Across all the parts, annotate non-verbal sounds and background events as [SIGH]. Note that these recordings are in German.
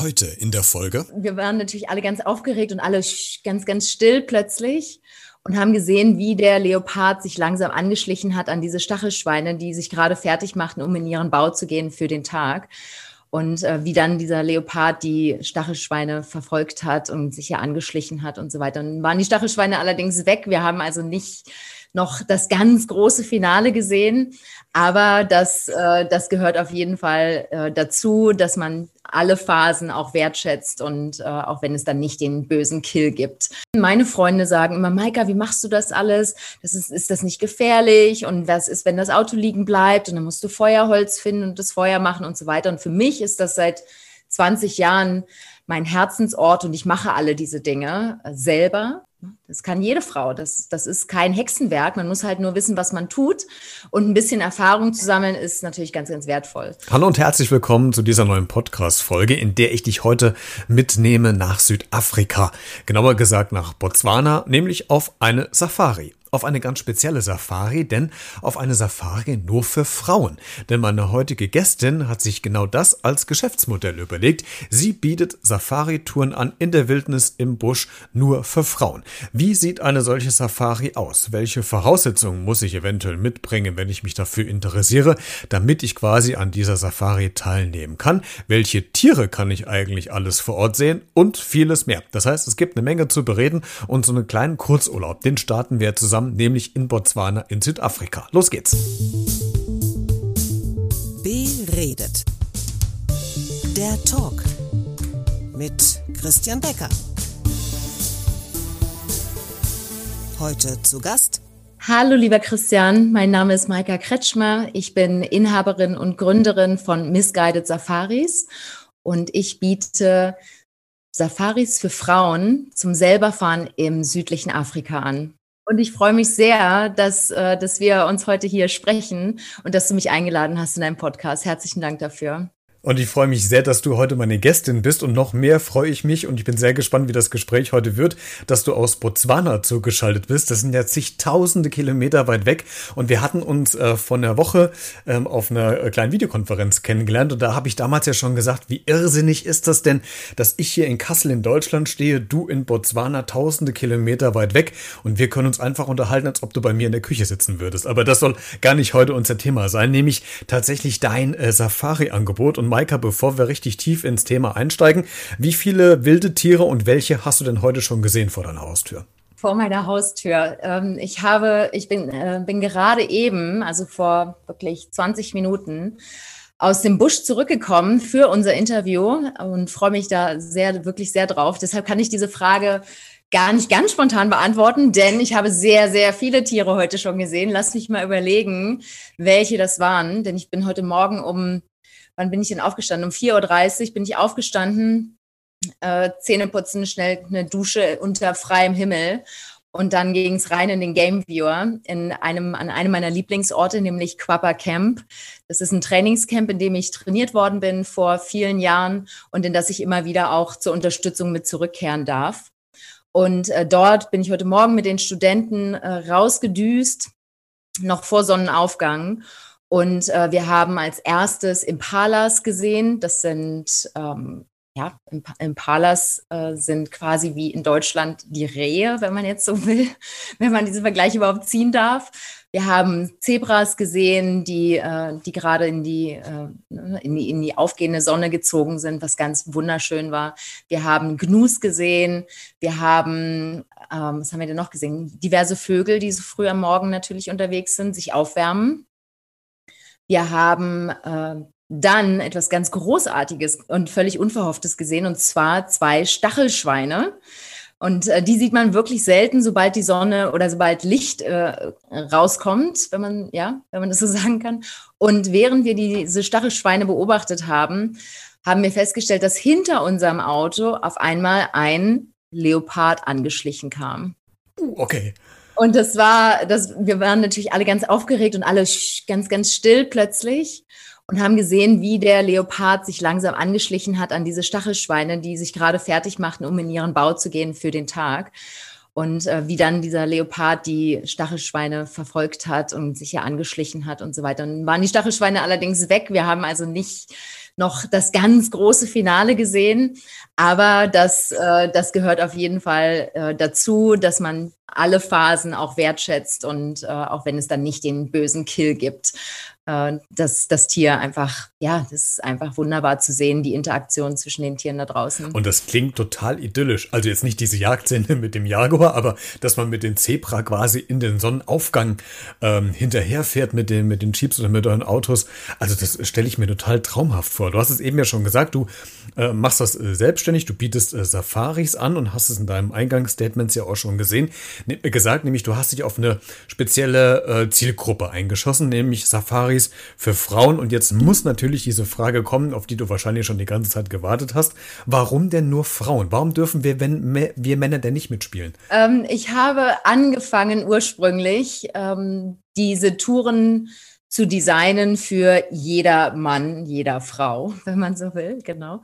Heute in der Folge. Wir waren natürlich alle ganz aufgeregt und alle ganz, ganz still plötzlich und haben gesehen, wie der Leopard sich langsam angeschlichen hat an diese Stachelschweine, die sich gerade fertig machten, um in ihren Bau zu gehen für den Tag. Und äh, wie dann dieser Leopard die Stachelschweine verfolgt hat und sich ja angeschlichen hat und so weiter. Und waren die Stachelschweine allerdings weg. Wir haben also nicht noch das ganz große Finale gesehen. Aber das, äh, das gehört auf jeden Fall äh, dazu, dass man alle Phasen auch wertschätzt und äh, auch wenn es dann nicht den bösen Kill gibt. Meine Freunde sagen immer, Maika, wie machst du das alles? Das ist, ist das nicht gefährlich? Und was ist, wenn das Auto liegen bleibt? Und dann musst du Feuerholz finden und das Feuer machen und so weiter. Und für mich ist das seit 20 Jahren mein Herzensort und ich mache alle diese Dinge selber. Das kann jede Frau. Das, das ist kein Hexenwerk. Man muss halt nur wissen, was man tut. Und ein bisschen Erfahrung zu sammeln, ist natürlich ganz, ganz wertvoll. Hallo und herzlich willkommen zu dieser neuen Podcast-Folge, in der ich dich heute mitnehme nach Südafrika. Genauer gesagt nach Botswana, nämlich auf eine Safari auf eine ganz spezielle Safari, denn auf eine Safari nur für Frauen. Denn meine heutige Gästin hat sich genau das als Geschäftsmodell überlegt. Sie bietet Safari-Touren an in der Wildnis im Busch nur für Frauen. Wie sieht eine solche Safari aus? Welche Voraussetzungen muss ich eventuell mitbringen, wenn ich mich dafür interessiere, damit ich quasi an dieser Safari teilnehmen kann? Welche Tiere kann ich eigentlich alles vor Ort sehen? Und vieles mehr. Das heißt, es gibt eine Menge zu bereden und so einen kleinen Kurzurlaub, den starten wir zusammen zusammen, nämlich in Botswana in Südafrika. Los geht's. Beredet. Der Talk mit Christian Becker. Heute zu Gast. Hallo, lieber Christian. Mein Name ist Maika Kretschmer. Ich bin Inhaberin und Gründerin von Misguided Safaris und ich biete Safaris für Frauen zum Selberfahren im südlichen Afrika an. Und ich freue mich sehr, dass, äh, dass wir uns heute hier sprechen und dass du mich eingeladen hast in deinem Podcast. Herzlichen Dank dafür. Und ich freue mich sehr, dass du heute meine Gästin bist. Und noch mehr freue ich mich und ich bin sehr gespannt, wie das Gespräch heute wird, dass du aus Botswana zugeschaltet bist. Das sind ja zigtausende Kilometer weit weg. Und wir hatten uns äh, von der Woche ähm, auf einer äh, kleinen Videokonferenz kennengelernt. Und da habe ich damals ja schon gesagt, wie irrsinnig ist das denn, dass ich hier in Kassel in Deutschland stehe, du in Botswana tausende Kilometer weit weg. Und wir können uns einfach unterhalten, als ob du bei mir in der Küche sitzen würdest. Aber das soll gar nicht heute unser Thema sein, nämlich tatsächlich dein äh, Safari-Angebot. Und Maika, bevor wir richtig tief ins Thema einsteigen, wie viele wilde Tiere und welche hast du denn heute schon gesehen vor deiner Haustür? Vor meiner Haustür. Ähm, ich habe, ich bin, äh, bin gerade eben, also vor wirklich 20 Minuten, aus dem Busch zurückgekommen für unser Interview und freue mich da sehr, wirklich sehr drauf. Deshalb kann ich diese Frage gar nicht ganz spontan beantworten, denn ich habe sehr, sehr viele Tiere heute schon gesehen. Lass mich mal überlegen, welche das waren, denn ich bin heute Morgen um wann bin ich denn aufgestanden? Um 4.30 Uhr bin ich aufgestanden, äh, Zähne putzen, schnell eine Dusche unter freiem Himmel. Und dann ging es rein in den Game Viewer in einem, an einem meiner Lieblingsorte, nämlich Quapper Camp. Das ist ein Trainingscamp, in dem ich trainiert worden bin vor vielen Jahren und in das ich immer wieder auch zur Unterstützung mit zurückkehren darf. Und äh, dort bin ich heute Morgen mit den Studenten äh, rausgedüst, noch vor Sonnenaufgang. Und äh, wir haben als erstes Impalas gesehen. Das sind, ähm, ja, Impalas äh, sind quasi wie in Deutschland die Rehe, wenn man jetzt so will, [LAUGHS] wenn man diesen Vergleich überhaupt ziehen darf. Wir haben Zebras gesehen, die, äh, die gerade in die, äh, in, die, in die aufgehende Sonne gezogen sind, was ganz wunderschön war. Wir haben Gnus gesehen. Wir haben, ähm, was haben wir denn noch gesehen? Diverse Vögel, die so früh am Morgen natürlich unterwegs sind, sich aufwärmen. Wir haben äh, dann etwas ganz Großartiges und völlig Unverhofftes gesehen, und zwar zwei Stachelschweine. Und äh, die sieht man wirklich selten, sobald die Sonne oder sobald Licht äh, rauskommt, wenn man, ja, wenn man das so [LAUGHS] sagen kann. Und während wir diese Stachelschweine beobachtet haben, haben wir festgestellt, dass hinter unserem Auto auf einmal ein Leopard angeschlichen kam. Uh, okay. Und das war, das, wir waren natürlich alle ganz aufgeregt und alle ganz, ganz still plötzlich und haben gesehen, wie der Leopard sich langsam angeschlichen hat an diese Stachelschweine, die sich gerade fertig machten, um in ihren Bau zu gehen für den Tag. Und äh, wie dann dieser Leopard die Stachelschweine verfolgt hat und sich ja angeschlichen hat und so weiter. Und waren die Stachelschweine allerdings weg. Wir haben also nicht noch das ganz große Finale gesehen. Aber das, äh, das gehört auf jeden Fall äh, dazu, dass man alle Phasen auch wertschätzt und äh, auch wenn es dann nicht den bösen Kill gibt, äh, dass das Tier einfach, ja, das ist einfach wunderbar zu sehen, die Interaktion zwischen den Tieren da draußen. Und das klingt total idyllisch. Also jetzt nicht diese Jagdszene mit dem Jaguar, aber dass man mit dem Zebra quasi in den Sonnenaufgang ähm, hinterherfährt mit den, mit den Jeeps oder mit euren Autos. Also das stelle ich mir total traumhaft vor. Du hast es eben ja schon gesagt, du äh, machst das äh, selbstständig, du bietest äh, Safaris an und hast es in deinem Eingangsstatements ja auch schon gesehen, gesagt, nämlich du hast dich auf eine spezielle äh, Zielgruppe eingeschossen, nämlich Safaris für Frauen. Und jetzt muss natürlich diese Frage kommen, auf die du wahrscheinlich schon die ganze Zeit gewartet hast. Warum denn nur Frauen? Warum dürfen wir, wenn, wir Männer denn nicht mitspielen? Ähm, ich habe angefangen ursprünglich ähm, diese Touren zu designen für jeder Mann, jeder Frau, [LAUGHS] wenn man so will, genau.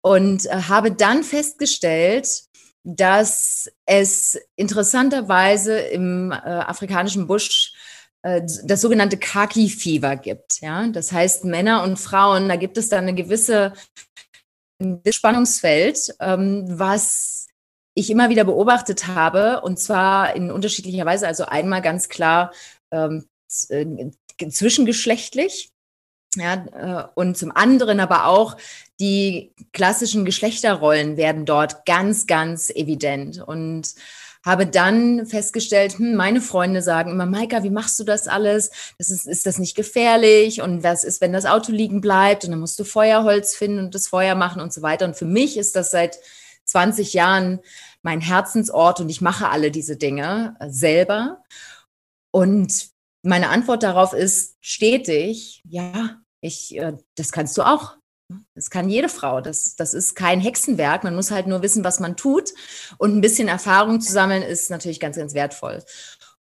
Und äh, habe dann festgestellt, dass es interessanterweise im äh, afrikanischen Busch äh, das sogenannte Kaki-Fever gibt. Ja? Das heißt, Männer und Frauen, da gibt es dann eine gewisse Spannungsfeld, ähm, was ich immer wieder beobachtet habe, und zwar in unterschiedlicher Weise. Also einmal ganz klar ähm, äh, zwischengeschlechtlich. Ja, äh, und zum anderen aber auch die klassischen Geschlechterrollen werden dort ganz, ganz evident. Und habe dann festgestellt, hm, meine Freunde sagen immer, Maika, wie machst du das alles? Das ist, ist das nicht gefährlich? Und was ist, wenn das Auto liegen bleibt? Und dann musst du Feuerholz finden und das Feuer machen und so weiter. Und für mich ist das seit 20 Jahren mein Herzensort und ich mache alle diese Dinge äh, selber. Und meine Antwort darauf ist stetig, ja, ich, äh, das kannst du auch. Das kann jede Frau. Das, das ist kein Hexenwerk. Man muss halt nur wissen, was man tut. Und ein bisschen Erfahrung zu sammeln ist natürlich ganz, ganz wertvoll.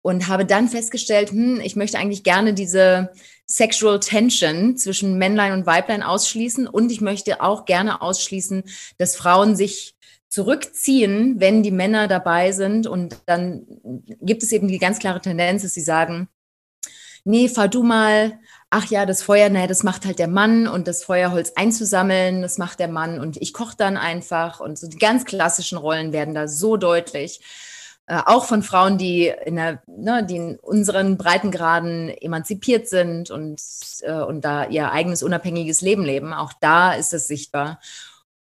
Und habe dann festgestellt, hm, ich möchte eigentlich gerne diese Sexual Tension zwischen Männlein und Weiblein ausschließen. Und ich möchte auch gerne ausschließen, dass Frauen sich zurückziehen, wenn die Männer dabei sind. Und dann gibt es eben die ganz klare Tendenz, dass sie sagen, nee, fahr du mal, ach ja, das Feuer, naja, das macht halt der Mann und das Feuerholz einzusammeln, das macht der Mann und ich koche dann einfach und so die ganz klassischen Rollen werden da so deutlich. Äh, auch von Frauen, die in, der, ne, die in unseren Breitengraden emanzipiert sind und, äh, und da ihr eigenes unabhängiges Leben leben. Auch da ist es sichtbar.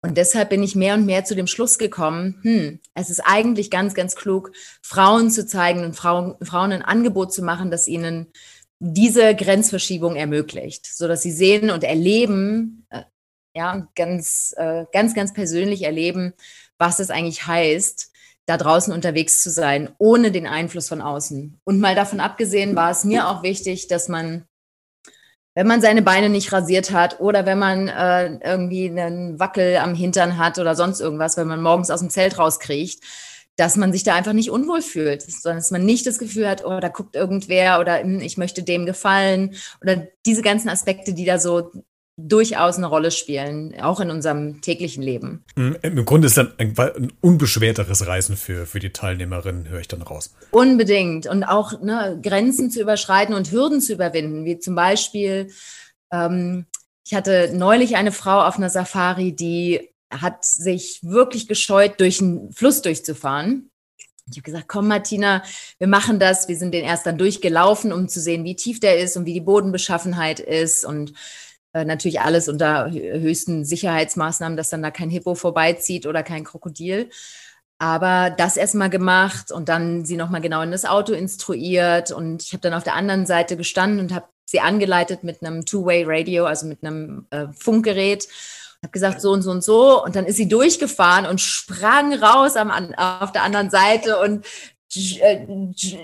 Und deshalb bin ich mehr und mehr zu dem Schluss gekommen, hm, es ist eigentlich ganz, ganz klug, Frauen zu zeigen und Frauen, Frauen ein Angebot zu machen, das ihnen diese Grenzverschiebung ermöglicht, so dass sie sehen und erleben, äh, ja, ganz, äh, ganz, ganz persönlich erleben, was es eigentlich heißt, da draußen unterwegs zu sein, ohne den Einfluss von außen. Und mal davon abgesehen war es mir auch wichtig, dass man, wenn man seine Beine nicht rasiert hat oder wenn man äh, irgendwie einen Wackel am Hintern hat oder sonst irgendwas, wenn man morgens aus dem Zelt rauskriecht, dass man sich da einfach nicht unwohl fühlt, sondern dass man nicht das Gefühl hat, oh, da guckt irgendwer oder hm, ich möchte dem gefallen oder diese ganzen Aspekte, die da so durchaus eine Rolle spielen, auch in unserem täglichen Leben. Hm, Im Grunde ist dann ein, ein unbeschwerteres Reisen für, für die Teilnehmerinnen, höre ich dann raus. Unbedingt. Und auch ne, Grenzen zu überschreiten und Hürden zu überwinden, wie zum Beispiel, ähm, ich hatte neulich eine Frau auf einer Safari, die hat sich wirklich gescheut, durch einen Fluss durchzufahren. Ich habe gesagt, komm Martina, wir machen das. Wir sind den erst dann durchgelaufen, um zu sehen, wie tief der ist und wie die Bodenbeschaffenheit ist und äh, natürlich alles unter höchsten Sicherheitsmaßnahmen, dass dann da kein Hippo vorbeizieht oder kein Krokodil. Aber das erstmal gemacht und dann sie nochmal genau in das Auto instruiert. Und ich habe dann auf der anderen Seite gestanden und habe sie angeleitet mit einem Two-Way-Radio, also mit einem äh, Funkgerät habe gesagt, so und so und so. Und dann ist sie durchgefahren und sprang raus am, auf der anderen Seite und äh,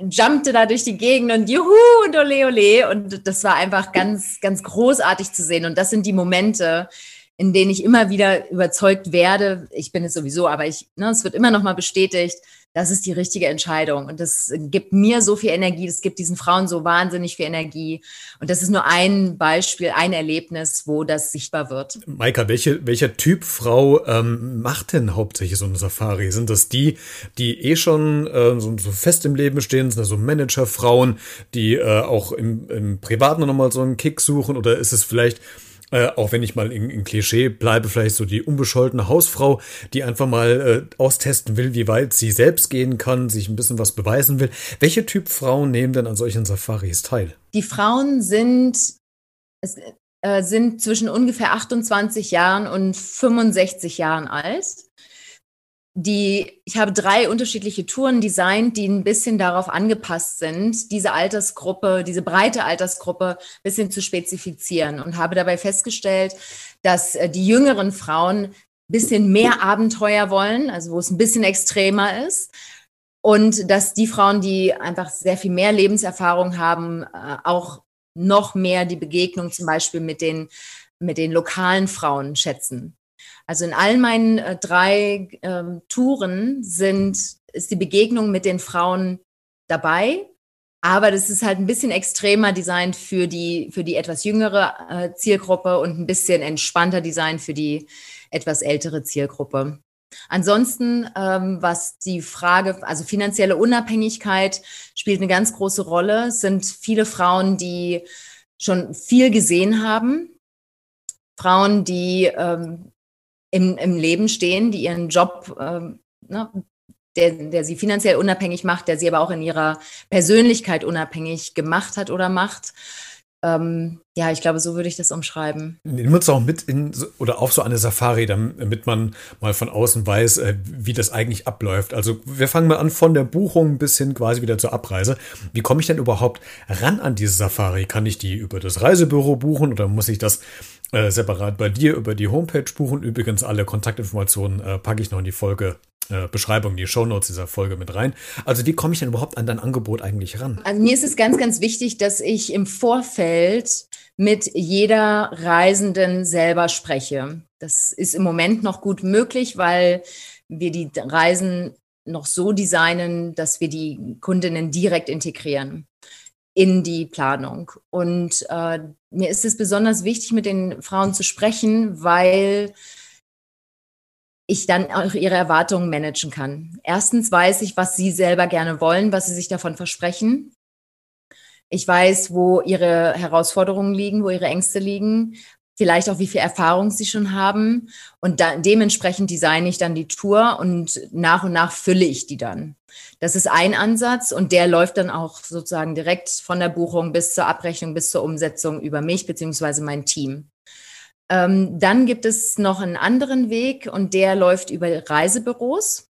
jumpte da durch die Gegend und juhu und ole ole. Und das war einfach ganz, ganz großartig zu sehen. Und das sind die Momente, in denen ich immer wieder überzeugt werde. Ich bin es sowieso, aber ich, ne, es wird immer noch mal bestätigt das ist die richtige Entscheidung. Und das gibt mir so viel Energie, das gibt diesen Frauen so wahnsinnig viel Energie. Und das ist nur ein Beispiel, ein Erlebnis, wo das sichtbar wird. Maika, welche, welcher Typ Frau ähm, macht denn hauptsächlich so eine Safari? Sind das die, die eh schon äh, so, so, fest im Leben stehen, sind das so Managerfrauen, die äh, auch im, im Privaten nochmal so einen Kick suchen? Oder ist es vielleicht Äh, auch wenn ich mal in, in, Klischee bleibe, vielleicht so die unbescholtene Hausfrau, die einfach mal äh, austesten will, wie weit sie selbst gehen kann, sich ein bisschen was beweisen will. Welche Typ Frauen nehmen denn an solchen Safaris teil? Die Frauen sind, äh, sind zwischen ungefähr 28 Jahren und 65 Jahren alt die, ich habe drei unterschiedliche Touren designt, die ein bisschen darauf angepasst sind, diese Altersgruppe, diese breite Altersgruppe ein bisschen zu spezifizieren und habe dabei festgestellt, dass äh, die jüngeren Frauen ein bisschen mehr Abenteuer wollen, also wo es ein bisschen extremer ist. Und dass die Frauen, die einfach sehr viel mehr Lebenserfahrung haben, äh, auch noch mehr die Begegnung zum Beispiel mit den, mit den lokalen Frauen schätzen. Also in all meinen äh, drei ähm, Touren sind, ist die Begegnung mit den Frauen dabei. Aber das ist halt ein bisschen extremer designt für die, für die etwas jüngere äh, Zielgruppe und ein bisschen entspannter designt für die etwas ältere Zielgruppe. Ansonsten, ähm, was die Frage, also finanzielle Unabhängigkeit spielt eine ganz große Rolle. Es sind viele Frauen, die schon viel gesehen haben. Frauen, die ähm, im, im Leben stehen, die ihren Job, ähm, ne, der, der sie finanziell unabhängig macht, der sie aber auch in ihrer Persönlichkeit unabhängig gemacht hat oder macht. Ähm, ja, ich glaube, so würde ich das umschreiben. Nehmen wir uns auch mit in oder auf so eine Safari, damit man mal von außen weiß, äh, wie das eigentlich abläuft. Also wir fangen mal an von der Buchung bis hin quasi wieder zur Abreise. Wie komme ich denn überhaupt ran an diese Safari? Kann ich die über das Reisebüro buchen oder muss ich das äh, separat bei dir über die Homepage buchen. Übrigens, alle Kontaktinformationen äh, packe ich noch in die Folge. Äh, Beschreibung, die Shownotes dieser Folge mit rein. Also wie komme ich denn überhaupt an dein Angebot eigentlich ran? Also mir ist es ganz, ganz wichtig, dass ich im Vorfeld mit jeder Reisenden selber spreche. Das ist im Moment noch gut möglich, weil wir die Reisen noch so designen, dass wir die Kundinnen direkt integrieren in die Planung. Und äh, mir ist es besonders wichtig, mit den Frauen zu sprechen, weil ich dann auch ihre Erwartungen managen kann. Erstens weiß ich, was sie selber gerne wollen, was sie sich davon versprechen. Ich weiß, wo ihre Herausforderungen liegen, wo ihre Ängste liegen, vielleicht auch, wie viel Erfahrung sie schon haben. Und da, dementsprechend designe ich dann die Tour und nach und nach fülle ich die dann. Das ist ein Ansatz und der läuft dann auch sozusagen direkt von der Buchung bis zur Abrechnung, bis zur Umsetzung über mich beziehungsweise mein Team. Ähm, dann gibt es noch einen anderen Weg und der läuft über Reisebüros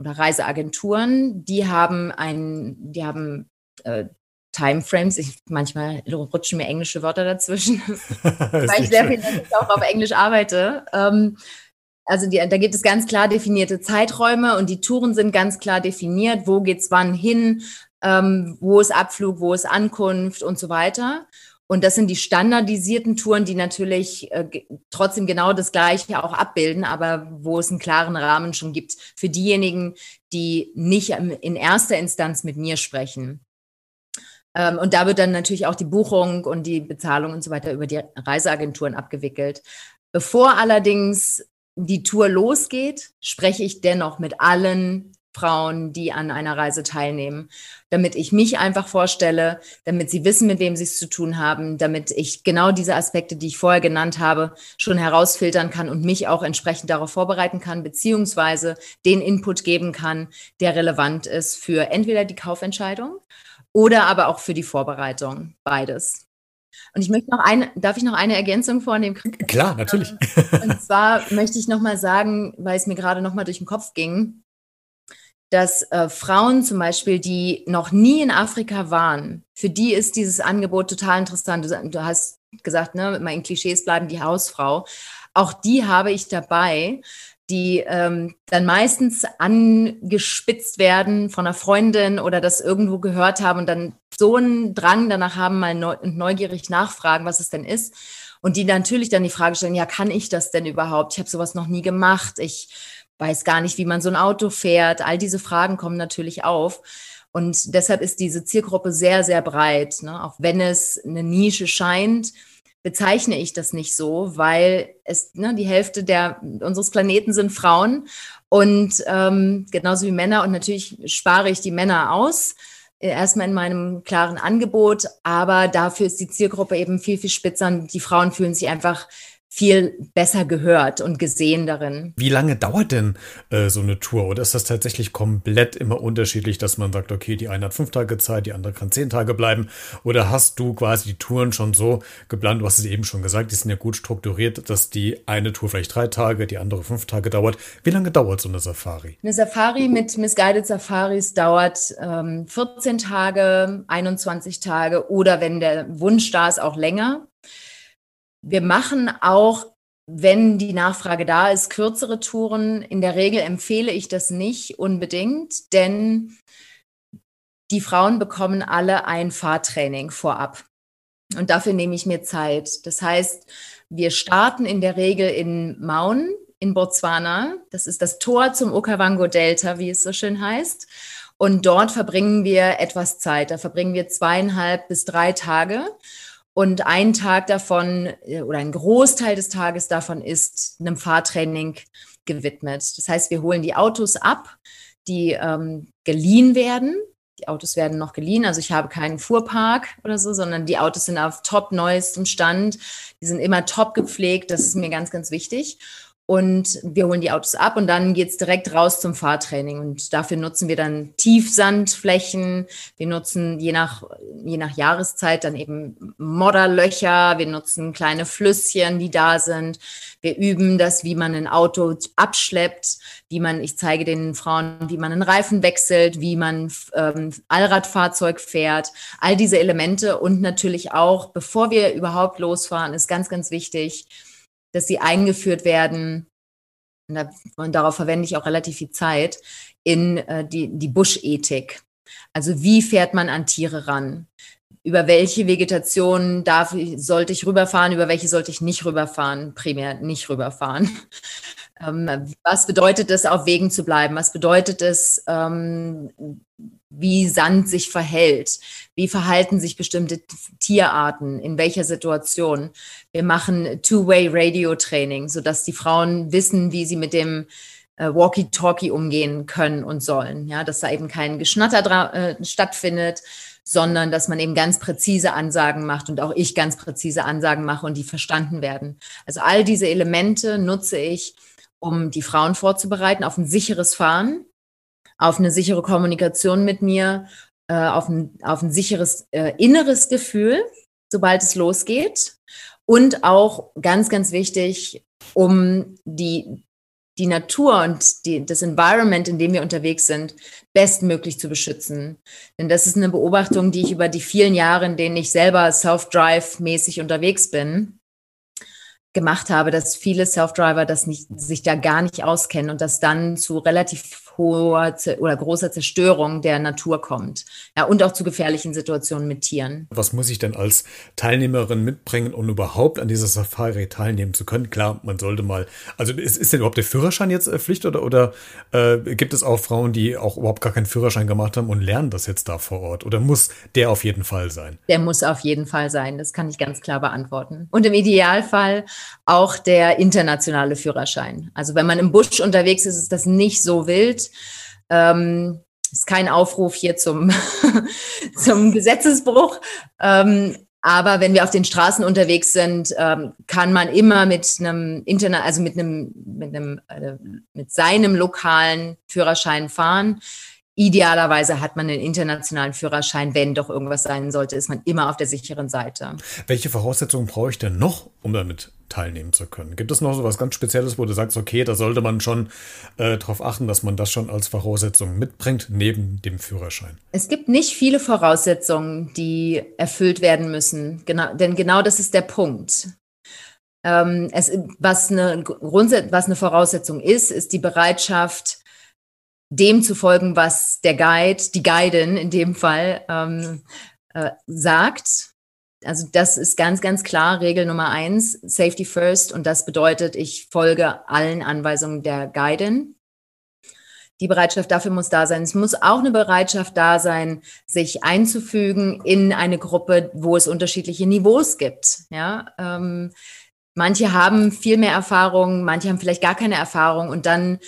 oder Reiseagenturen. Die haben ein, die haben äh, Timeframes. Ich, manchmal rutschen mir englische Wörter dazwischen, [LAUGHS] weil ich sehr viel auch auf Englisch arbeite. Ähm, also die, da gibt es ganz klar definierte Zeiträume und die Touren sind ganz klar definiert, wo geht's wann hin, ähm, wo ist Abflug, wo ist Ankunft und so weiter. Und das sind die standardisierten Touren, die natürlich äh, trotzdem genau das Gleiche auch abbilden, aber wo es einen klaren Rahmen schon gibt für diejenigen, die nicht in erster Instanz mit mir sprechen. Ähm, und da wird dann natürlich auch die Buchung und die Bezahlung und so weiter über die Reiseagenturen abgewickelt. Bevor allerdings die Tour losgeht, spreche ich dennoch mit allen Frauen, die an einer Reise teilnehmen, damit ich mich einfach vorstelle, damit sie wissen, mit wem sie es zu tun haben, damit ich genau diese Aspekte, die ich vorher genannt habe, schon herausfiltern kann und mich auch entsprechend darauf vorbereiten kann, beziehungsweise den Input geben kann, der relevant ist für entweder die Kaufentscheidung oder aber auch für die Vorbereitung. Beides. Und ich möchte noch eine, darf ich noch eine Ergänzung vornehmen? Klar, natürlich. [LAUGHS] Und zwar möchte ich nochmal sagen, weil es mir gerade nochmal durch den Kopf ging, dass äh, Frauen zum Beispiel, die noch nie in Afrika waren, für die ist dieses Angebot total interessant. Du, du hast gesagt, ne, mal in Klischees bleiben, die Hausfrau. Auch die habe ich dabei, die ähm, dann meistens angespitzt werden von einer Freundin oder das irgendwo gehört haben und dann so einen Drang danach haben, mal neu neugierig nachfragen, was es denn ist. Und die natürlich dann die Frage stellen, ja, kann ich das denn überhaupt? Ich habe sowas noch nie gemacht. Ich weiß gar nicht, wie man so ein Auto fährt. All diese Fragen kommen natürlich auf. Und deshalb ist diese Zielgruppe sehr, sehr breit. Ne? Auch wenn es eine Nische scheint, bezeichne ich das nicht so, weil es ne, die Hälfte der unseres Planeten sind Frauen und ähm, genauso wie Männer und natürlich spare ich die Männer aus. erstmal in meinem klaren Angebot, aber dafür ist die Zielgruppe eben viel, viel spitzer und die Frauen fühlen sich einfach viel besser gehört und gesehen darin. Wie lange dauert denn äh, so eine Tour? Oder ist das tatsächlich komplett immer unterschiedlich, dass man sagt, okay, die eine hat fünf Tage Zeit, die andere kann zehn Tage bleiben? Oder hast du quasi die Touren schon so geplant, du hast es eben schon gesagt, die sind ja gut strukturiert, dass die eine Tour vielleicht drei Tage, die andere fünf Tage dauert. Wie lange dauert so eine Safari? Eine Safari mit Misguided Safaris dauert ähm, 14 Tage, 21 Tage oder wenn der Wunsch da ist, auch länger. Wir machen auch, wenn die Nachfrage da ist, kürzere Touren. In der Regel empfehle ich das nicht unbedingt, denn die Frauen bekommen alle ein Fahrtraining vorab. Und dafür nehme ich mir Zeit. Das heißt, wir starten in der Regel in Maun in Botswana. Das ist das Tor zum Okavango Delta, wie es so schön heißt. Und dort verbringen wir etwas Zeit. Da verbringen wir zweieinhalb bis drei Tage. Und ein Tag davon äh, oder ein Großteil des Tages davon ist einem Fahrtraining gewidmet. Das heißt, wir holen die Autos ab, die ähm, geliehen werden. Die Autos werden noch geliehen, also ich habe keinen Fuhrpark oder so, sondern die Autos sind auf top neuestem Stand. Die sind immer top gepflegt, das ist mir ganz, ganz wichtig. Und wir holen die Autos ab und dann geht's direkt raus zum Fahrtraining. Und dafür nutzen wir dann Tiefsandflächen. Wir nutzen je nach, je nach Jahreszeit dann eben Modderlöcher. Wir nutzen kleine Flüsschen, die da sind. Wir üben das, wie man ein Auto abschleppt, wie man, ich zeige den Frauen, wie man einen Reifen wechselt, wie man ähm, Allradfahrzeug fährt. All diese Elemente und natürlich auch, bevor wir überhaupt losfahren, ist ganz, ganz wichtig, dass sie eingeführt werden, und, da, und darauf verwende ich auch relativ viel Zeit, in äh, die, die Buschethik. Also wie fährt man an Tiere ran? Über welche Vegetation darf, sollte ich rüberfahren, über welche sollte ich nicht rüberfahren? Primär nicht rüberfahren. [LAUGHS] Ähm, was bedeutet es, auf Wegen zu bleiben? Was bedeutet es, ähm, wie Sand sich verhält? Wie verhalten sich bestimmte Tierarten? In welcher Situation? Wir machen Two-Way-Radio-Training, sodass die Frauen wissen, wie sie mit dem äh, Walkie-Talkie umgehen können und sollen. Ja, dass da eben kein Geschnatter äh, stattfindet, sondern dass man eben ganz präzise Ansagen macht und auch ich ganz präzise Ansagen mache und die verstanden werden. Also all diese Elemente nutze ich, um die Frauen vorzubereiten auf ein sicheres Fahren, auf eine sichere Kommunikation mit mir, äh, auf, ein, auf ein sicheres äh, inneres Gefühl, sobald es losgeht. Und auch ganz, ganz wichtig, um die, die Natur und die, das Environment, in dem wir unterwegs sind, bestmöglich zu beschützen. Denn das ist eine Beobachtung, die ich über die vielen Jahre, in denen ich selber Self-Drive-mäßig unterwegs bin, gemacht habe, dass viele Self-Driver das nicht, sich da gar nicht auskennen und das dann zu relativ hoher oder großer Zerstörung der Natur kommt. Ja, und auch zu gefährlichen Situationen mit Tieren. Was muss ich denn als Teilnehmerin mitbringen, um überhaupt an dieser Safari teilnehmen zu können? Klar, man sollte mal, also ist, ist denn überhaupt der Führerschein jetzt äh, Pflicht oder, oder äh, gibt es auch Frauen, die auch überhaupt gar keinen Führerschein gemacht haben und lernen das jetzt da vor Ort? Oder muss der auf jeden Fall sein? Der muss auf jeden Fall sein. Das kann ich ganz klar beantworten. Und im Idealfall auch der internationale Führerschein. Also wenn man im Busch unterwegs ist, ist das nicht so wild. Ähm, ist kein Aufruf hier zum, [LAUGHS] zum Gesetzesbruch. Ähm, aber wenn wir auf den Straßen unterwegs sind, ähm, kann man immer mit einem Internet, also mit einem, mit einem, äh, mit seinem lokalen Führerschein fahren. Idealerweise hat man einen internationalen Führerschein. Wenn doch irgendwas sein sollte, ist man immer auf der sicheren Seite. Welche Voraussetzungen brauche ich denn noch, um damit teilnehmen zu können? Gibt es noch so was ganz Spezielles, wo du sagst, okay, da sollte man schon äh, darauf achten, dass man das schon als Voraussetzung mitbringt, neben dem Führerschein? Es gibt nicht viele Voraussetzungen, die erfüllt werden müssen. Genau, denn genau das ist der Punkt. Ähm, es, was, eine was eine Voraussetzung ist, ist die Bereitschaft, dem zu folgen, was der Guide, die Guidin in dem Fall ähm, äh, sagt. Also das ist ganz, ganz klar Regel Nummer eins, Safety First. Und das bedeutet, ich folge allen Anweisungen der Guidin. Die Bereitschaft dafür muss da sein. Es muss auch eine Bereitschaft da sein, sich einzufügen in eine Gruppe, wo es unterschiedliche Niveaus gibt. Ja, ähm, manche haben viel mehr Erfahrung, manche haben vielleicht gar keine Erfahrung und dann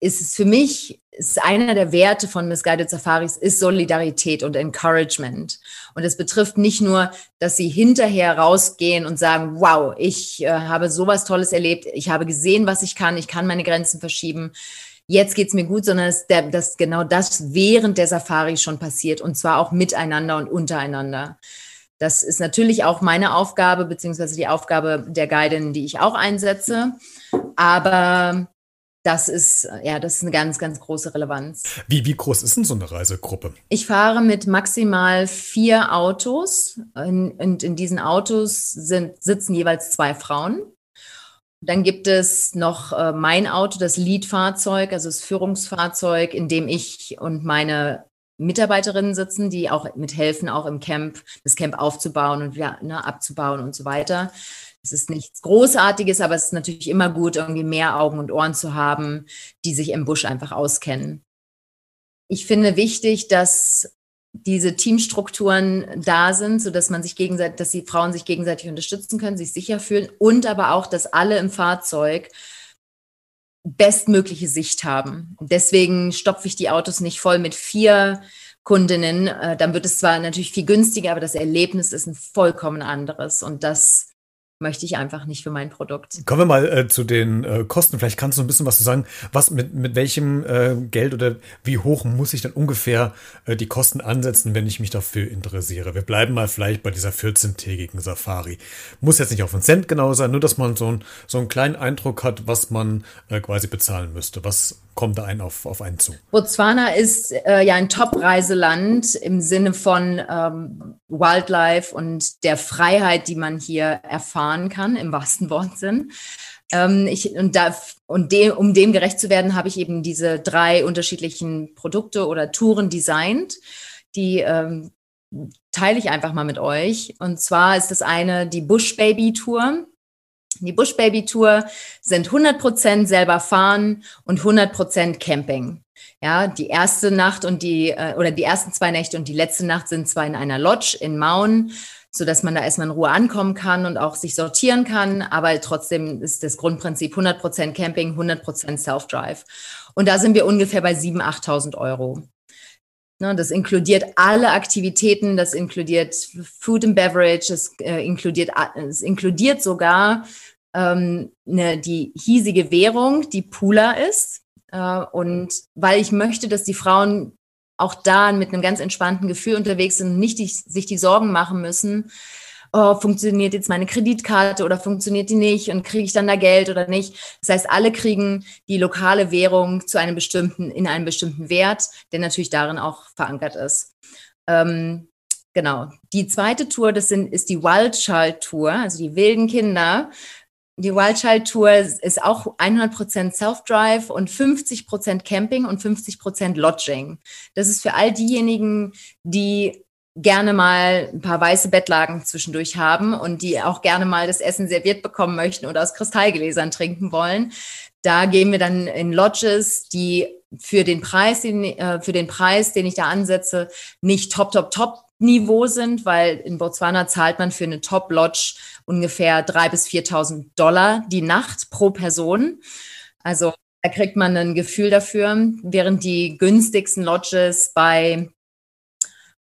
ist es für mich, ist einer der Werte von Misguided Safaris, ist Solidarität und Encouragement. Und es betrifft nicht nur, dass sie hinterher rausgehen und sagen, wow, ich äh, habe sowas Tolles erlebt, ich habe gesehen, was ich kann, ich kann meine Grenzen verschieben, jetzt geht's mir gut, sondern dass, der, dass genau das während der Safari schon passiert und zwar auch miteinander und untereinander. Das ist natürlich auch meine Aufgabe, beziehungsweise die Aufgabe der Guidin, die ich auch einsetze. Aber das ist, ja, das ist eine ganz, ganz große Relevanz. Wie, wie groß ist denn so eine Reisegruppe? Ich fahre mit maximal vier Autos und in diesen Autos sind, sitzen jeweils zwei Frauen. Dann gibt es noch äh, mein Auto, das Lead-Fahrzeug, also das Führungsfahrzeug, in dem ich und meine Mitarbeiterinnen sitzen, die auch mithelfen, auch im Camp, das Camp aufzubauen und wieder ne, abzubauen und so weiter. Es ist nichts Großartiges, aber es ist natürlich immer gut, irgendwie mehr Augen und Ohren zu haben, die sich im Busch einfach auskennen. Ich finde wichtig, dass diese Teamstrukturen da sind, so dass man sich gegenseitig, dass die Frauen sich gegenseitig unterstützen können, sich sicher fühlen und aber auch, dass alle im Fahrzeug bestmögliche Sicht haben. Deswegen stopfe ich die Autos nicht voll mit vier Kundinnen. Äh, dann wird es zwar natürlich viel günstiger, aber das Erlebnis ist ein vollkommen anderes. Und das möchte ich einfach nicht für mein Produkt. Kommen wir mal äh, zu den äh, Kosten. Vielleicht kannst du ein bisschen was zu sagen. Was mit, mit welchem äh, Geld oder wie hoch muss ich dann ungefähr äh, die Kosten ansetzen, wenn ich mich dafür interessiere? Wir bleiben mal vielleicht bei dieser 14-tägigen Safari. Muss jetzt nicht auf einen Cent genau sein, nur dass man so, ein, so einen kleinen Eindruck hat, was man äh, quasi bezahlen müsste. Was kommt da ein auf, auf einen zu? Botswana ist äh, ja ein Top-Reiseland im Sinne von ähm, Wildlife und der Freiheit, die man hier erfahren kann, im wahrsten Wortsinn. Ähm, ich, und da, und dem, um dem gerecht zu werden, habe ich eben diese drei unterschiedlichen Produkte oder Touren designt, die ähm, teile ich einfach mal mit euch. Und zwar ist das eine die Bush Baby Tour. Die Bush Baby Tour sind 100% selber fahren und 100% Camping. Ja, die erste Nacht und die, äh, oder die ersten zwei Nächte und die letzte Nacht sind zwar in einer Lodge in Maun, so dass man da erstmal in Ruhe ankommen kann und auch sich sortieren kann, aber trotzdem ist das Grundprinzip 100% Camping, 100% Self-Drive. Und da sind wir ungefähr bei 7.000, 8.000 Euro. Ne, das inkludiert alle Aktivitäten, das inkludiert Food and Beverage, es äh, inkludiert, es inkludiert sogar ähm, ne, die hiesige Währung, die Pula ist. Äh, und weil ich möchte, dass die Frauen auch da mit einem ganz entspannten Gefühl unterwegs sind und nicht die, sich die Sorgen machen müssen, oh, funktioniert jetzt meine Kreditkarte oder funktioniert die nicht und kriege ich dann da Geld oder nicht. Das heißt, alle kriegen die lokale Währung zu einem bestimmten, in einem bestimmten Wert, der natürlich darin auch verankert ist. Ähm, genau. Die zweite Tour, das sind, ist die Wild Child Tour, also die wilden Kinder. Die Wild Child Tour ist auch 100% Self-Drive und 50% Camping und 50% Lodging. Das ist für all diejenigen, die gerne mal ein paar weiße Bettlagen zwischendurch haben und die auch gerne mal das Essen serviert bekommen möchten oder aus Kristallgläsern trinken wollen. Da gehen wir dann in Lodges, die für den Preis, den, äh, für den Preis, den ich da ansetze, nicht top, top, top Niveau sind, weil in Botswana zahlt man für eine Top Lodge ungefähr 3.000 bis 4.000 Dollar die Nacht pro Person. Also da kriegt man ein Gefühl dafür, während die günstigsten Lodges bei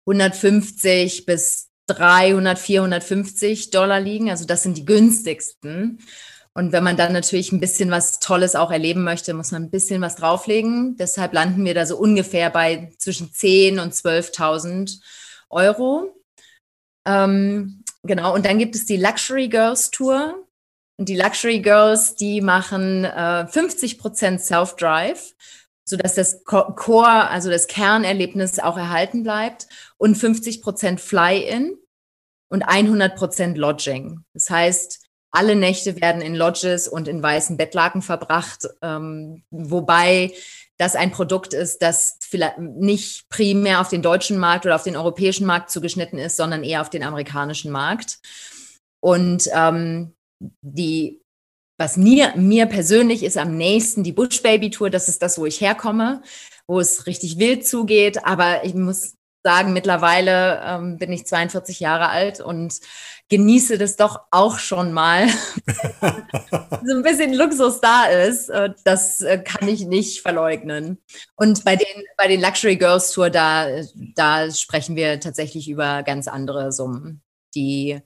150 bis 300, 450 Dollar liegen. Also das sind die günstigsten. Und wenn man dann natürlich ein bisschen was Tolles auch erleben möchte, muss man ein bisschen was drauflegen. Deshalb landen wir da so ungefähr bei zwischen 10 und 12.000 Euro. Ähm, Genau, und dann gibt es die Luxury Girls Tour. Und die Luxury Girls, die machen äh, 50 Prozent Self-Drive, sodass das Core, also das Kernerlebnis auch erhalten bleibt und 50 Prozent Fly-In und 100 Prozent Lodging. Das heißt, alle Nächte werden in Lodges und in weißen Bettlaken verbracht, ähm, wobei das ein Produkt ist, das vielleicht nicht primär auf den deutschen Markt oder auf den europäischen Markt zugeschnitten ist, sondern eher auf den amerikanischen Markt. Und ähm, die, was mir, mir persönlich ist am nächsten die Bush Baby Tour, das ist das, wo ich herkomme, wo es richtig wild zugeht. Aber ich muss sagen, mittlerweile ähm, bin ich 42 Jahre alt und genieße das doch auch schon mal. [LAUGHS] so ein bisschen Luxus da ist, äh, das äh, kann ich nicht verleugnen. Und bei den, bei den Luxury Girls Tour, da, da sprechen wir tatsächlich über ganz andere Summen, die,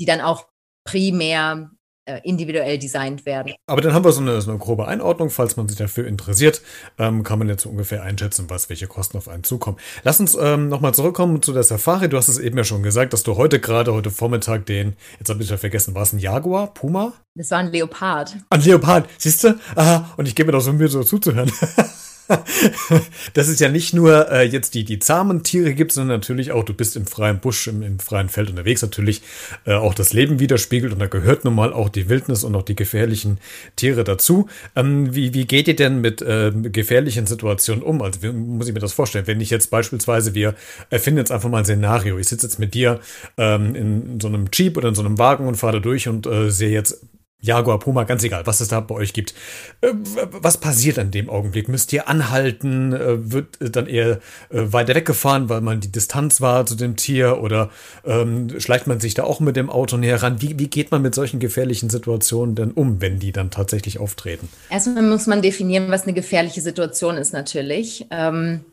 die dann auch primär individuell designt werden. Aber dann haben wir so eine, so eine grobe Einordnung. Falls man sich dafür interessiert, ähm, kann man jetzt ungefähr einschätzen, was welche Kosten auf einen zukommen. Lass uns ähm, nochmal zurückkommen zu der Safari. Du hast es eben ja schon gesagt, dass du heute gerade, heute Vormittag den, jetzt habe ich ja vergessen, war es ein Jaguar, Puma? Das war ein Leopard. Ein Leopard, siehst du? Aha, und ich gebe mir doch so Mühe, so zuzuhören. [LAUGHS] [LAUGHS] dass es ja nicht nur äh, jetzt die, die zahmen Tiere gibt, sondern natürlich auch, du bist im freien Busch, im, im freien Feld unterwegs, natürlich äh, auch das Leben widerspiegelt und da gehört nun mal auch die Wildnis und auch die gefährlichen Tiere dazu. Ähm, wie, wie geht ihr denn mit äh, gefährlichen Situationen um? Also wie muss ich mir das vorstellen? Wenn ich jetzt beispielsweise, wir erfinden jetzt einfach mal ein Szenario, ich sitze jetzt mit dir ähm, in so einem Jeep oder in so einem Wagen und fahre da durch und äh, sehe jetzt Jaguar, Puma, ganz egal, was es da bei euch gibt. Äh, was passiert an dem Augenblick? Müsst ihr anhalten? Äh, wird dann eher äh, weiter weggefahren, weil man die Distanz war zu dem Tier? Oder ähm, schleicht man sich da auch mit dem Auto näher ran? Wie, wie geht man mit solchen gefährlichen Situationen denn um, wenn die dann tatsächlich auftreten? Erstmal muss man definieren, was eine gefährliche Situation ist natürlich. Ähm,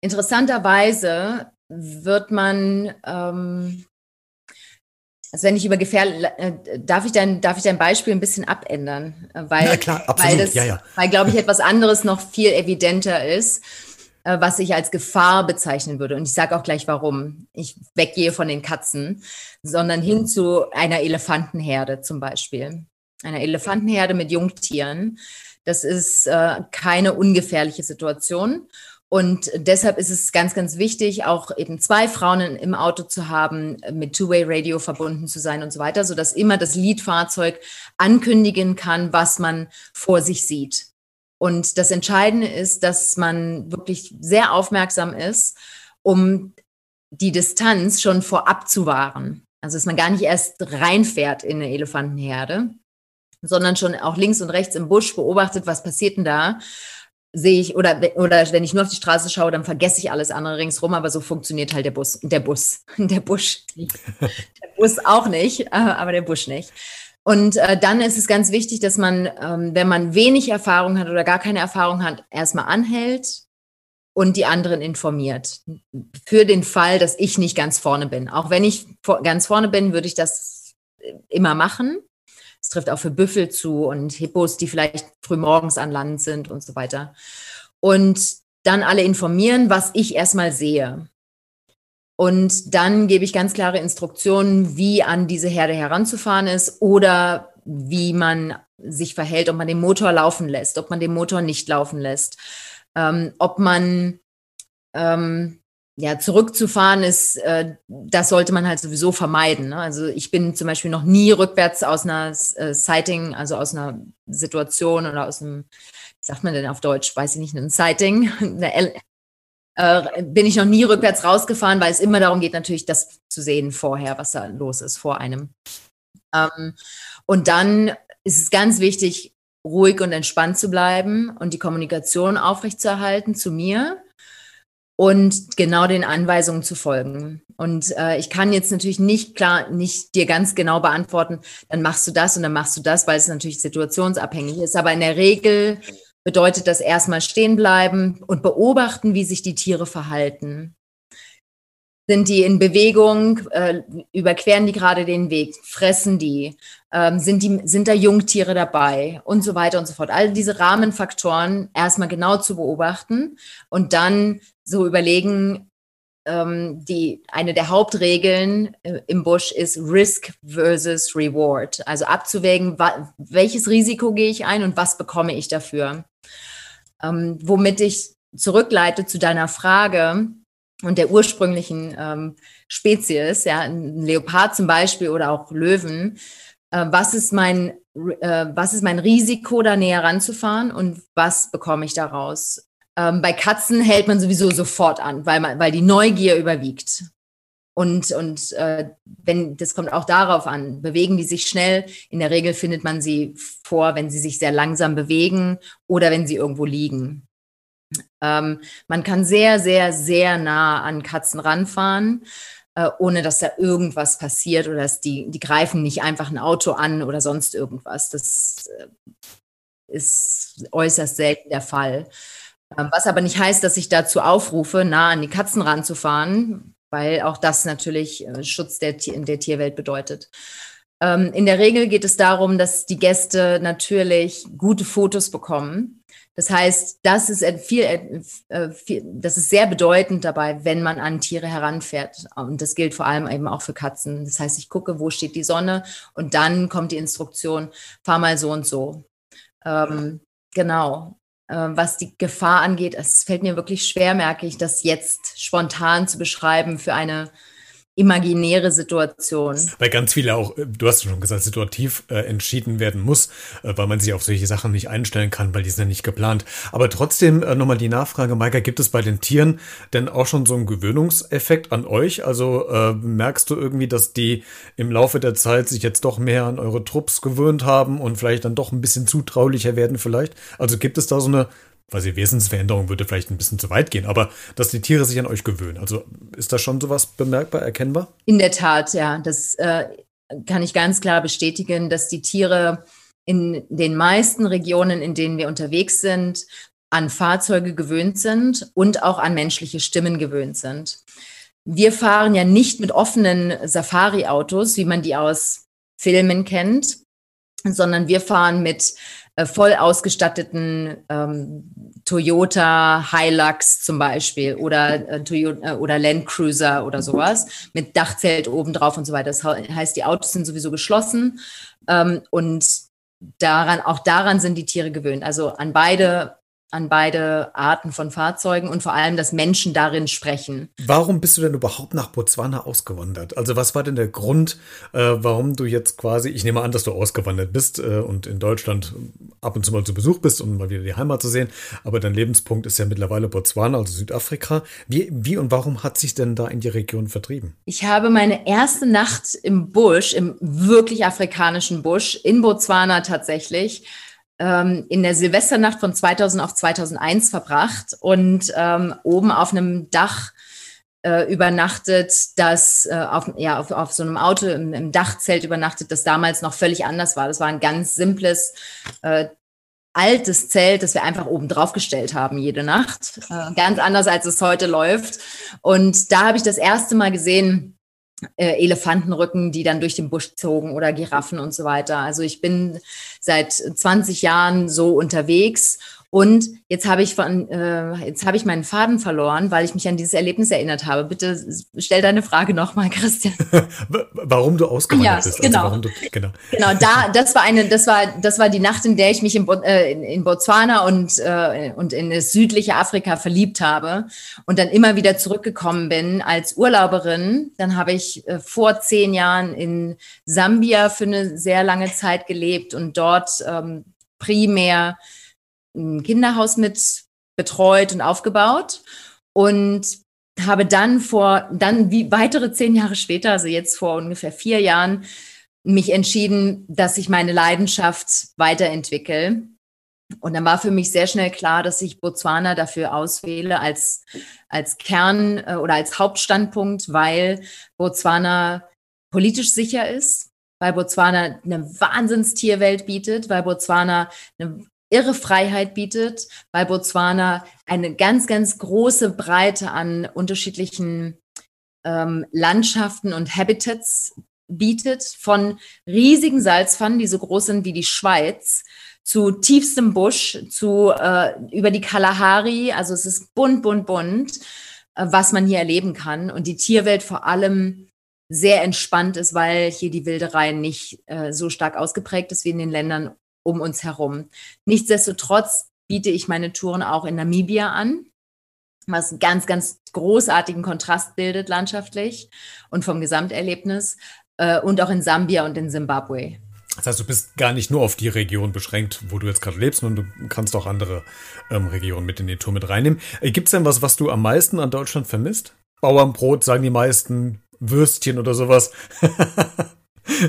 interessanterweise wird man ähm, also wenn ich über gefährlich, äh, darf ich dein, darf ich dein Beispiel ein bisschen abändern? Äh, weil, ja, klar, absolut. Weil, das, ja, ja. weil glaube ich, [LAUGHS] etwas anderes noch viel evidenter ist, äh, was ich als Gefahr bezeichnen würde. Und ich sage auch gleich warum. Ich weggehe von den Katzen, sondern hin zu einer Elefantenherde zum Beispiel. Einer Elefantenherde mit Jungtieren. Das ist äh, keine ungefährliche Situation. Und deshalb ist es ganz, ganz wichtig, auch eben zwei Frauen im Auto zu haben, mit Two-Way-Radio verbunden zu sein und so weiter, sodass immer das Leadfahrzeug ankündigen kann, was man vor sich sieht. Und das Entscheidende ist, dass man wirklich sehr aufmerksam ist, um die Distanz schon vorab zu wahren. Also dass man gar nicht erst reinfährt in eine Elefantenherde, sondern schon auch links und rechts im Busch beobachtet, was passiert denn da sehe ich, oder, oder wenn ich nur auf die Straße schaue, dann vergesse ich alles andere ringsrum, aber so funktioniert halt der Bus, der Bus, [LAUGHS] der Busch. [LAUGHS] der Bus auch nicht, äh, aber der Busch nicht. Und äh, dann ist es ganz wichtig, dass man, ähm, wenn man wenig Erfahrung hat oder gar keine Erfahrung hat, erstmal anhält und die anderen informiert. Für den Fall, dass ich nicht ganz vorne bin. Auch wenn ich ganz vorne bin, würde ich das immer machen. Es trifft auch für Büffel zu und Hippos, die vielleicht frühmorgens an Land sind und so weiter. Und dann alle informieren, was ich erstmal sehe. Und dann gebe ich ganz klare Instruktionen, wie an diese Herde heranzufahren ist oder wie man sich verhält, ob man den Motor laufen lässt, ob man den Motor nicht laufen lässt, ähm, ob man ähm, ja, zurückzufahren ist, äh, das sollte man halt sowieso vermeiden. Ne? Also ich bin zum Beispiel noch nie rückwärts aus einer äh, Sighting, also aus einer Situation oder aus einem, wie sagt man denn auf Deutsch, weiß ich nicht, ein Sighting, [LAUGHS] äh, bin ich noch nie rückwärts rausgefahren, weil es immer darum geht, natürlich das zu sehen vorher, was da los ist vor einem. Ähm, und dann ist es ganz wichtig, ruhig und entspannt zu bleiben und die Kommunikation aufrechtzuerhalten zu mir und genau den Anweisungen zu folgen. Und äh, ich kann jetzt natürlich nicht klar, nicht dir ganz genau beantworten, dann machst du das und dann machst du das, weil es natürlich situationsabhängig ist. Aber in der Regel bedeutet das erstmal stehen bleiben und beobachten, wie sich die Tiere verhalten. Sind die in Bewegung? Äh, überqueren die gerade den Weg? Fressen die? Ähm, sind die? Sind da Jungtiere dabei? Und so weiter und so fort. All diese Rahmenfaktoren erstmal genau zu beobachten und dann so überlegen, ähm, die, eine der Hauptregeln äh, im Busch ist Risk versus Reward. Also abzuwägen, welches Risiko gehe ich ein und was bekomme ich dafür. Ähm, womit ich zurückleite zu deiner Frage und der ursprünglichen ähm, Spezies, ja, ein Leopard zum Beispiel oder auch Löwen. Äh, was ist mein äh, was ist mein Risiko, da näher ranzufahren und was bekomme ich daraus? Ähm, bei Katzen hält man sowieso sofort an, weil, man, weil die Neugier überwiegt. Und, und äh, wenn, das kommt auch darauf an, bewegen die sich schnell. In der Regel findet man sie vor, wenn sie sich sehr langsam bewegen oder wenn sie irgendwo liegen. Ähm, man kann sehr, sehr, sehr nah an Katzen ranfahren, äh, ohne dass da irgendwas passiert oder dass die, die greifen nicht einfach ein Auto an oder sonst irgendwas. Das äh, ist äußerst selten der Fall. Ähm, was aber nicht heißt, dass ich dazu aufrufe, nah an die Katzen ranzufahren, weil auch das natürlich äh, Schutz der, der Tierwelt bedeutet. Ähm, in der Regel geht es darum, dass die Gäste natürlich gute Fotos bekommen. Das heißt, das ist äh, viel, das ist sehr bedeutend dabei, wenn man an Tiere heranfährt. Und das gilt vor allem eben auch für Katzen. Das heißt, ich gucke, wo steht die Sonne und dann kommt die Instruktion, fahr mal so und so. Ähm, genau. Ähm, was die Gefahr angeht, es fällt mir wirklich schwer, merke ich, das jetzt spontan zu beschreiben für eine imaginäre Situation. Weil ganz viele auch, äh, du hast schon gesagt, situativ äh, entschieden werden muss, äh, weil man sich auf solche Sachen nicht einstellen kann, weil die sind ja nicht geplant. Aber trotzdem äh, nochmal die Nachfrage, Maika, gibt es bei den Tieren denn auch schon so einen Gewöhnungseffekt an euch? Also äh, merkst du irgendwie, dass die im Laufe der Zeit sich jetzt doch mehr an eure Trupps gewöhnt haben und vielleicht dann doch ein bisschen zutraulicher werden vielleicht? Also gibt es da so eine weil die Wesensveränderung würde vielleicht ein bisschen zu weit gehen, aber dass die Tiere sich an euch gewöhnen. Also ist da schon sowas bemerkbar, erkennbar? In der Tat, ja. Das äh, kann ich ganz klar bestätigen, dass die Tiere in den meisten Regionen, in denen wir unterwegs sind, an Fahrzeuge gewöhnt sind und auch an menschliche Stimmen gewöhnt sind. Wir fahren ja nicht mit offenen Safari-Autos, wie man die aus Filmen kennt, sondern wir fahren mit voll ausgestatteten ähm, Toyota Hilux zum Beispiel oder, äh, Toyota, äh, oder Land Cruiser oder sowas mit Dachzelt obendrauf und so weiter. Das heißt, die Autos sind sowieso geschlossen ähm, und daran, auch daran sind die Tiere gewöhnt. Also an beide an beide Arten von Fahrzeugen und vor allem, dass Menschen darin sprechen. Warum bist du denn überhaupt nach Botswana ausgewandert? Also was war denn der Grund, äh, warum du jetzt quasi, ich nehme an, dass du ausgewandert bist äh, und in Deutschland ab und zu mal zu Besuch bist, um mal wieder die Heimat zu sehen, aber dein Lebenspunkt ist ja mittlerweile Botswana, also Südafrika. Wie, wie und warum hat sich denn da in die Region vertrieben? Ich habe meine erste Nacht im Busch, im wirklich afrikanischen Busch, in Botswana tatsächlich, ähm, in der Silvesternacht von 2000 auf 2001 verbracht und ähm, oben auf einem Dach äh, übernachtet, das äh, auf, ja, auf, auf so einem Auto im, im, Dachzelt übernachtet, das damals noch völlig anders war. Das war ein ganz simples, äh, altes Zelt, das wir einfach oben drauf gestellt haben jede Nacht. Äh, ganz anders, als es heute läuft. Und da habe ich das erste Mal gesehen, äh, Elefantenrücken, die dann durch den Busch zogen oder Giraffen und so weiter. Also ich bin seit 20 Jahren so unterwegs und jetzt habe ich von, äh, jetzt habe ich meinen Faden verloren, weil ich mich an dieses Erlebnis erinnert habe. Bitte stell deine Frage nochmal, [LAUGHS] Christian. [LAUGHS] warum du ausgewandert ja, bist. Also genau. Also du, genau. Genau, da, das war eine, das war, das war die Nacht, in der ich mich in, äh, in Botswana und, äh, und in das südliche Afrika verliebt habe und dann immer wieder zurückgekommen bin als Urlauberin. Dann habe ich äh, vor zehn Jahren in Sambia für eine sehr lange Zeit gelebt und dort ähm, primär ein Kinderhaus mit betreut und aufgebaut und habe dann vor, dann wie weitere zehn Jahre später, also jetzt vor ungefähr vier Jahren, mich entschieden, dass ich meine Leidenschaft weiterentwickle. Und dann war für mich sehr schnell klar, dass ich Botswana dafür auswähle als, als Kern äh, oder als Hauptstandpunkt, weil Botswana politisch sicher ist, weil Botswana eine Wahnsinnstierwelt bietet, weil Botswana eine irre Freiheit bietet, weil Botswana eine ganz, ganz große Breite an unterschiedlichen ähm, Landschaften und Habitats bietet, von riesigen Salzpfannen, die so groß sind wie die Schweiz, zu tiefstem Busch, zu äh, über die Kalahari. Also es ist bunt, bunt, bunt, äh, was man hier erleben kann. Und die Tierwelt vor allem sehr entspannt ist, weil hier die Wilderei nicht äh, so stark ausgeprägt ist wie in den Ländern um uns herum. Nichtsdestotrotz biete ich meine Touren auch in Namibia an, was einen ganz, ganz großartigen Kontrast bildet landschaftlich und vom Gesamterlebnis äh, und auch in Sambia und in Simbabwe. Das heißt, du bist gar nicht nur auf die Region beschränkt, wo du jetzt gerade lebst, sondern du kannst auch andere ähm, Regionen mit in die Tour mit reinnehmen. Äh, Gibt es denn was, was du am meisten an Deutschland vermisst? Bauernbrot, sagen die meisten, Würstchen oder sowas. [LAUGHS]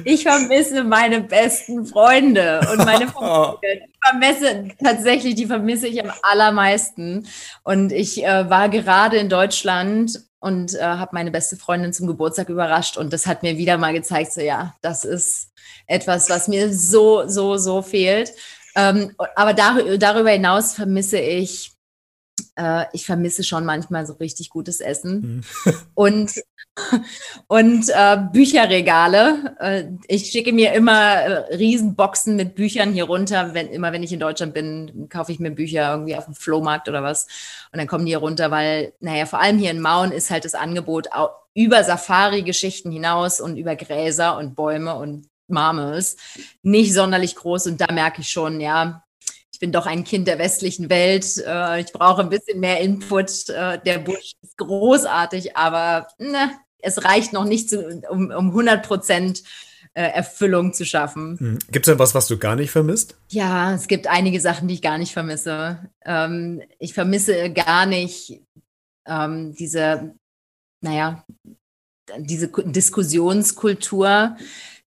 Ich vermisse meine besten Freunde und meine [LAUGHS] Familie. Ich vermisse tatsächlich, die vermisse ich am allermeisten. Und ich äh, war gerade in Deutschland und äh, habe meine beste Freundin zum Geburtstag überrascht und das hat mir wieder mal gezeigt, so ja, das ist etwas, was mir so, so, so fehlt. Ähm, aber dar darüber hinaus vermisse ich äh, ich vermisse schon manchmal so richtig gutes Essen mhm. [LAUGHS] und, und äh, Bücherregale. Äh, ich schicke mir immer äh, Riesenboxen mit Büchern hier runter. Wenn, immer wenn ich in Deutschland bin, kaufe ich mir Bücher irgendwie auf dem Flohmarkt oder was. Und dann kommen die hier runter, weil, naja, vor allem hier in Mauen ist halt das Angebot über Safari-Geschichten hinaus und über Gräser und Bäume und Marmels nicht sonderlich groß. Und da merke ich schon, ja, ich bin doch ein Kind der westlichen Welt. Äh, ich brauche ein bisschen mehr Input. Äh, der Busch ist großartig, aber ne, es reicht noch nicht, zu, um, um 100 Prozent äh, Erfüllung zu schaffen. Hm. Gibt es denn was, was du gar nicht vermisst? Ja, es gibt einige Sachen, die ich gar nicht vermisse. Ähm, ich vermisse gar nicht ähm, diese, naja, diese Diskussionskultur,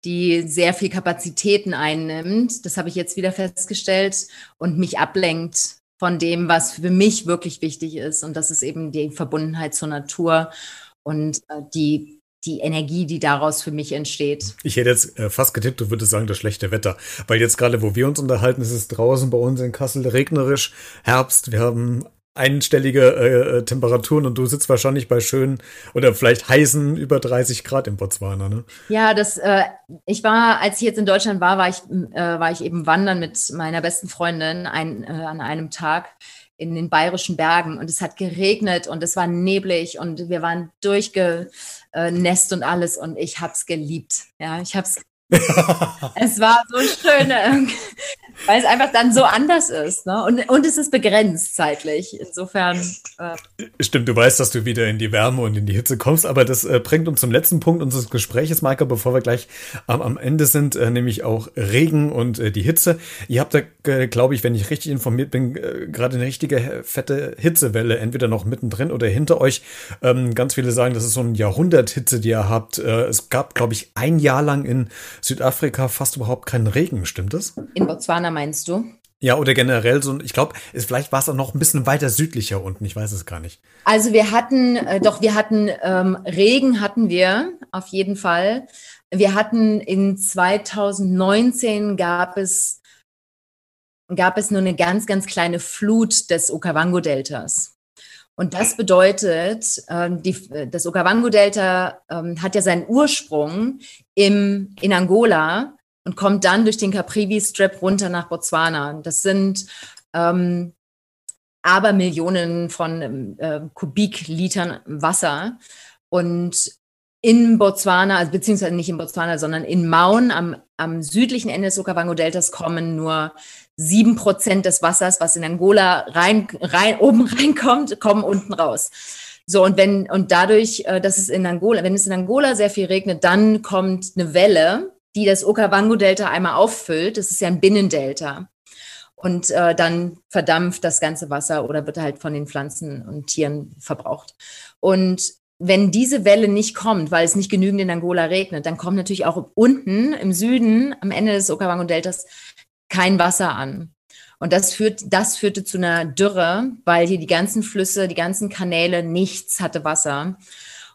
die sehr viel Kapazitäten einnimmt. Das habe ich jetzt wieder festgestellt und mich ablenkt von dem, was für mich wirklich wichtig ist. Und das ist eben die Verbundenheit zur Natur und äh, die die Energie, die daraus für mich entsteht. Ich hätte jetzt äh, fast getippt, du würdest sagen, das schlechte Wetter. Weil jetzt gerade, wo wir uns unterhalten, ist es draußen bei uns in Kassel regnerisch, Herbst. Wir haben einstellige äh, äh, Temperaturen und du sitzt wahrscheinlich bei schönen oder vielleicht heißen über 30 Grad in Botswana, ne? Ja, das, äh, ich war, als ich jetzt in Deutschland war, war ich, äh, war ich eben wandern mit meiner besten Freundin ein, äh, an einem Tag in den bayerischen Bergen und es hat geregnet und es war neblig und wir waren durchgenässt und alles und ich hab's geliebt. Ja, ich hab's es war so schön, ähm, weil es einfach dann so anders ist. Ne? Und, und es ist begrenzt zeitlich. Insofern. Äh Stimmt, du weißt, dass du wieder in die Wärme und in die Hitze kommst, aber das äh, bringt uns zum letzten Punkt unseres Gespräches, Maika, bevor wir gleich ähm, am Ende sind, äh, nämlich auch Regen und äh, die Hitze. Ihr habt da, glaube ich, wenn ich richtig informiert bin, äh, gerade eine richtige fette Hitzewelle, entweder noch mittendrin oder hinter euch. Ähm, ganz viele sagen, das ist so ein Jahrhunderthitze, die ihr habt. Äh, es gab, glaube ich, ein Jahr lang in Südafrika fast überhaupt keinen Regen, stimmt das? In Botswana meinst du? Ja, oder generell so, ich glaube, vielleicht war es auch noch ein bisschen weiter südlicher unten, ich weiß es gar nicht. Also wir hatten, äh, doch, wir hatten ähm, Regen hatten wir auf jeden Fall. Wir hatten in 2019 gab es, gab es nur eine ganz, ganz kleine Flut des Okavango-Deltas. Und das bedeutet, ähm, die, das Okavango-Delta ähm, hat ja seinen Ursprung im, in Angola und kommt dann durch den Caprivi-Strip runter nach Botswana. Das sind ähm, aber Millionen von äh, Kubiklitern Wasser. Und in Botswana, also beziehungsweise nicht in Botswana, sondern in Maun am, am südlichen Ende des Okavango-Deltas kommen nur sieben Prozent des Wassers, was in Angola rein, rein, oben [LAUGHS] reinkommt, kommen unten raus. So, und wenn, und dadurch, äh, dass es in Angola, wenn es in Angola sehr viel regnet, dann kommt eine Welle, die das Okavango-Delta einmal auffüllt. Das ist ja ein Binnendelta. Und äh, dann verdampft das ganze Wasser oder wird halt von den Pflanzen und Tieren verbraucht. Und wenn diese Welle nicht kommt, weil es nicht genügend in Angola regnet, dann kommt natürlich auch unten im Süden, am Ende des Okavango-Deltas, kein Wasser an. Und das, führt, das führte zu einer Dürre, weil hier die ganzen Flüsse, die ganzen Kanäle, nichts hatte Wasser.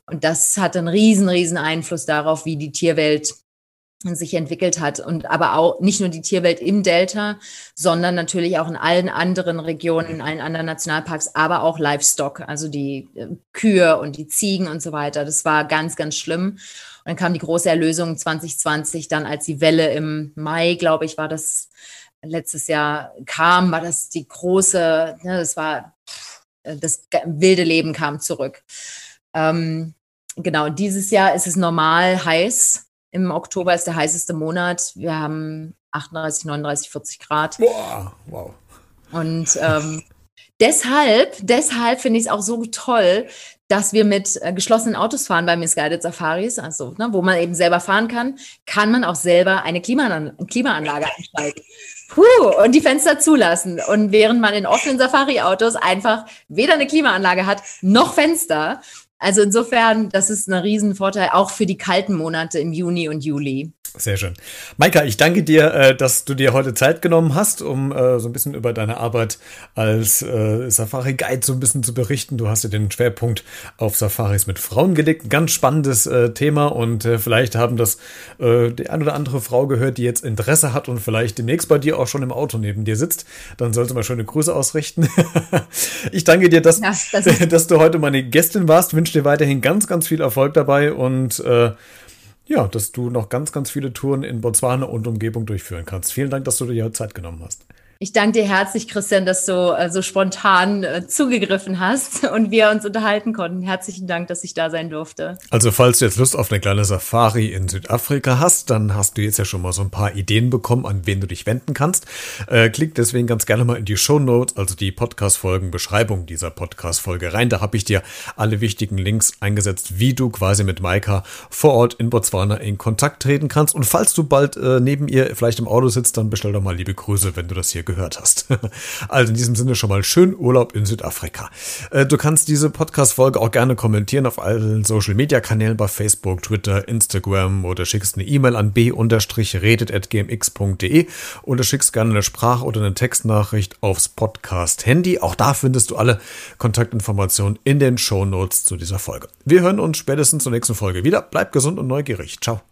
Und das hatte einen riesen, riesen Einfluss darauf, wie die Tierwelt sich entwickelt hat und aber auch nicht nur die Tierwelt im Delta, sondern natürlich auch in allen anderen Regionen, in allen anderen Nationalparks, aber auch Livestock, also die äh, Kühe und die Ziegen und so weiter. Das war ganz, ganz schlimm. Und dann kam die große Erlösung 2020, dann als die Welle im Mai, glaube ich, war das letztes Jahr kam, war das die große, ne, das war das wilde Leben kam zurück. Ähm, genau, dieses Jahr ist es normal heiß im Oktober ist der heißeste Monat. Wir haben 38, 39, 40 Grad. Boah, wow. Und ähm, deshalb, deshalb finde ich es auch so toll, dass wir mit äh, geschlossenen Autos fahren bei Misguided Safaris, also ne, wo man eben selber fahren kann, kann man auch selber eine Klimaan Klimaanlage einschalten. Puh, und die Fenster zulassen. Und während man in offenen Safari-Autos einfach weder eine Klimaanlage hat, noch Fenster, also insofern, das ist ein Riesenvorteil auch für die kalten Monate im Juni und Juli. Sehr schön. Maika, ich danke dir, äh, dass du dir heute Zeit genommen hast, um äh, so ein bisschen über deine Arbeit als äh, Safari-Guide so ein bisschen zu berichten. Du hast ja den Schwerpunkt auf Safaris mit Frauen gelegt. Ein ganz spannendes Thema und vielleicht haben das die eine oder andere Frau gehört, die jetzt Interesse hat und vielleicht demnächst bei dir auch schon im Auto neben dir sitzt. Dann sollte mal schöne Grüße ausrichten. [LAUGHS] ich danke dir, dass, ja, das [LAUGHS] dass du heute meine Gästin warst. Wünsche dir weiterhin ganz, ganz viel Erfolg dabei und äh, ja, dass du noch ganz, ganz viele Touren in Botswana und Umgebung durchführen kannst. Vielen Dank, dass du dir Zeit genommen hast. Ich danke dir herzlich, Christian, dass du äh, so spontan äh, zugegriffen hast [LAUGHS] und wir uns unterhalten konnten. Herzlichen Dank, dass ich da sein durfte. Also falls du jetzt Lust auf eine kleine Safari in Südafrika hast, dann hast du jetzt ja schon mal so ein paar Ideen bekommen, an wen du dich wenden kannst. Äh, klick deswegen ganz gerne mal in die Show Notes, also die Podcast-Folgen, Beschreibung dieser Podcast-Folge rein. Da habe ich dir alle wichtigen Links eingesetzt, wie du quasi mit Maika vor Ort in Botswana in Kontakt treten kannst. Und falls du bald äh, neben ihr vielleicht im Auto sitzt, dann bestell doch mal liebe Grüße, wenn du das hier gehört hast. [LAUGHS] Also in diesem Sinne schon mal schön Urlaub in Südafrika. Äh, du kannst diese Podcast-Folge auch gerne kommentieren auf allen Social-Media-Kanälen bei Facebook, Twitter, Instagram oder schickst eine E-Mail an b-redet.gmx.de oder schickst gerne eine Sprach- oder eine Textnachricht aufs Podcast-Handy. Auch da findest du alle Kontaktinformationen in den Show Notes zu dieser Folge. Wir hören uns spätestens zur nächsten Folge wieder. Bleib gesund und neugierig. Ciao.